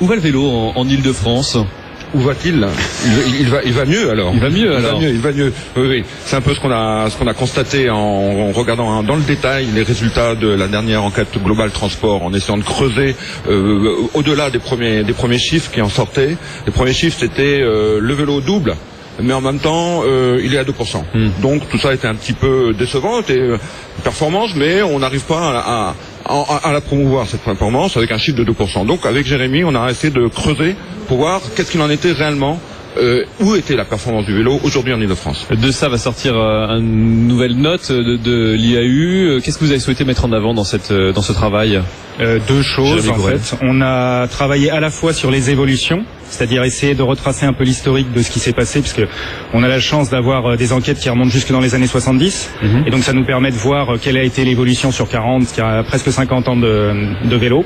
Où va le vélo en, en Ile-de-France Où va-t-il? Il, il va, il va mieux alors. Il va mieux alors. Il va mieux, il va mieux. Oui, oui. C'est un peu ce qu'on a, ce qu'on a constaté en, en regardant hein, dans le détail les résultats de la dernière enquête globale transport, en essayant de creuser euh, au-delà des premiers, des premiers chiffres qui en sortaient. Les premiers chiffres c'était euh, le vélo double. Mais en même temps, euh, il est à 2%. Donc tout ça était un petit peu décevant, c'était euh, une performance, mais on n'arrive pas à, à- à- à la promouvoir cette performance avec un chiffre de 2%. Donc avec Jérémy, on a essayé de creuser pour voir qu'est-ce qu'il en était réellement, euh, où était la performance du vélo aujourd'hui en Ile-de-France. De ça va sortir euh, une nouvelle note de, de l'IAU. Euh, Qu'est-ce que vous avez souhaité mettre en avant dans, cette, dans ce travail? Euh, deux choses en fait. On a travaillé à la fois sur les évolutions, c'est-à-dire essayer de retracer un peu l'historique de ce qui s'est passé, puisque on a la chance d'avoir euh, des enquêtes qui remontent jusque dans les années 70, et donc ça nous permet de voir euh, quelle a été l'évolution sur 40, qui a presque 50 ans de, de vélo.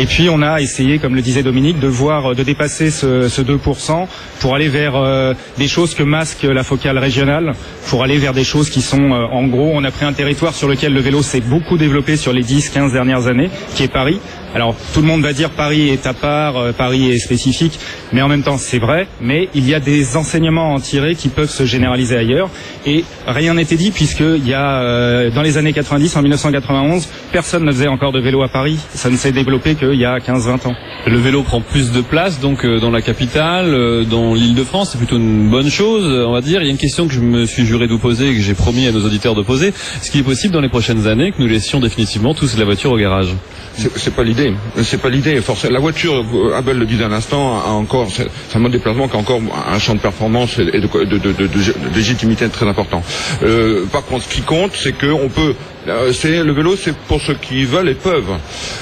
Et puis on a essayé, comme le disait Dominique, de voir, de dépasser ce, ce 2% pour aller vers euh, des choses que masque la focale régionale, pour aller vers des choses qui sont, euh, en gros, on a pris un territoire sur lequel le vélo s'est beaucoup développé sur les 10-15 dernières années, qui est Paris. Alors tout le monde va dire Paris est à part, euh, Paris est spécifique, mais en même temps c'est vrai, mais il y a des enseignements à en tirer qui peuvent se généraliser ailleurs. Et rien n'était dit puisqu'il y a, dans les années 90, en 1991, personne ne faisait encore de vélo à Paris. Ça ne s'est développé qu'il y a 15-20 ans. Le vélo prend plus de place donc euh, dans la capitale, euh, dans l'Île-de-France. C'est plutôt une bonne chose, on va dire. Il y a une question que je me suis juré de vous poser et que j'ai promis à nos auditeurs de poser. Est-ce qu'il est possible dans les prochaines années que nous laissions définitivement tous la voiture au garage C'est pas l'idée. C'est pas l'idée. Forcément, la voiture, euh, Abel le disait à l'instant, a encore, c'est un mode de déplacement qui a encore un champ de performance et de, de, de, de- de- de légitimité très important. Euh, par contre, ce qui compte, c'est que on peut, c'est le vélo, c'est pour ceux qui veulent et peuvent.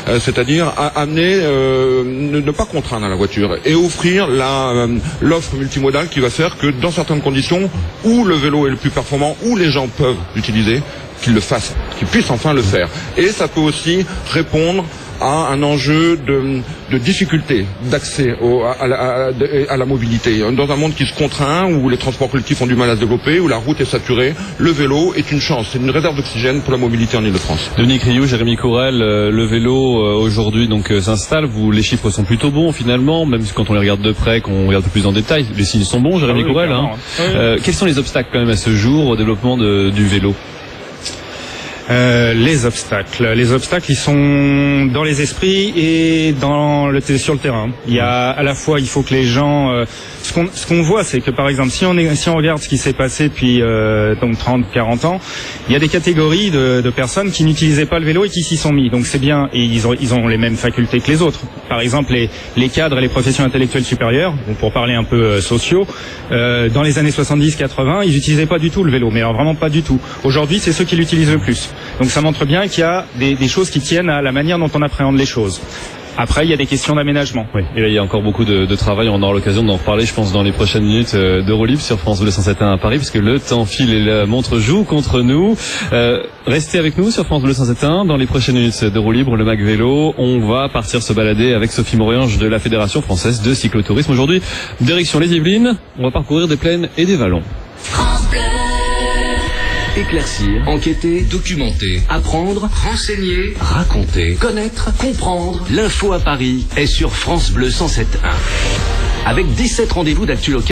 Euh, C'est-à-dire amener, euh, ne, ne pas contraindre à la voiture et offrir euh, l'offre multimodale qui va faire que dans certaines conditions où le vélo est le plus performant, où les gens peuvent l'utiliser, qu'ils le fassent, qu'ils puissent enfin le faire. Et ça peut aussi répondre à un enjeu de, de difficulté d'accès au- à, à la- à- à la mobilité. Dans un monde qui se contraint, où les transports collectifs ont du mal à se développer, où la route est saturée, le vélo est une chance, c'est une réserve d'oxygène pour la mobilité en Ile-de-France. Dominique Rioux, Jérémy Courel, euh, le vélo euh, aujourd'hui donc euh, s'installe. Vous, les chiffres sont plutôt bons finalement, même si quand on les regarde de près, qu'on regarde un peu plus en détail, les signes sont bons. Jérémy Ah oui, Courel, hein. hein. Euh, quels sont les obstacles quand même à ce jour au développement de- du vélo? Euh, les obstacles. Les obstacles, ils sont dans les esprits et dans le sur le terrain. Il y a à la fois, il faut que les gens. Qu'on ce qu'on voit, c'est que par exemple, si on est, si on regarde ce qui s'est passé depuis euh, donc 30, 40 ans, il y a des catégories de, de personnes qui n'utilisaient pas le vélo et qui s'y sont mis. Donc c'est bien et ils ont ils ont les mêmes facultés que les autres. Par exemple, les les cadres et les professions intellectuelles supérieures, pour parler un peu euh, sociaux, euh, dans les années 70-80, ils n'utilisaient pas du tout le vélo, mais alors vraiment pas du tout. Aujourd'hui, c'est ceux qui l'utilisent le plus. Donc ça montre bien qu'il y a des, des choses qui tiennent à la manière dont on appréhende les choses. Après, il y a des questions d'aménagement. Oui, et là il y a encore beaucoup de, de travail, on aura l'occasion d'en reparler je pense dans les prochaines minutes euh, d'Eurolibre sur France Bleu 107.1 à Paris, parce que le temps file et la montre joue contre nous. Euh, restez avec nous sur France Bleu 107.1 dans les prochaines minutes d'Eurolibre, le Mac Vélo. On va partir se balader avec Sophie Moriange de la Fédération Française de Cyclotourisme. Aujourd'hui, direction les Yvelines, on va parcourir des plaines et des vallons. Éclaircir, enquêter, documenter, apprendre, renseigner, raconter, connaître, comprendre. L'info à Paris est sur France Bleu 107.1. Avec 17 rendez-vous d'actu.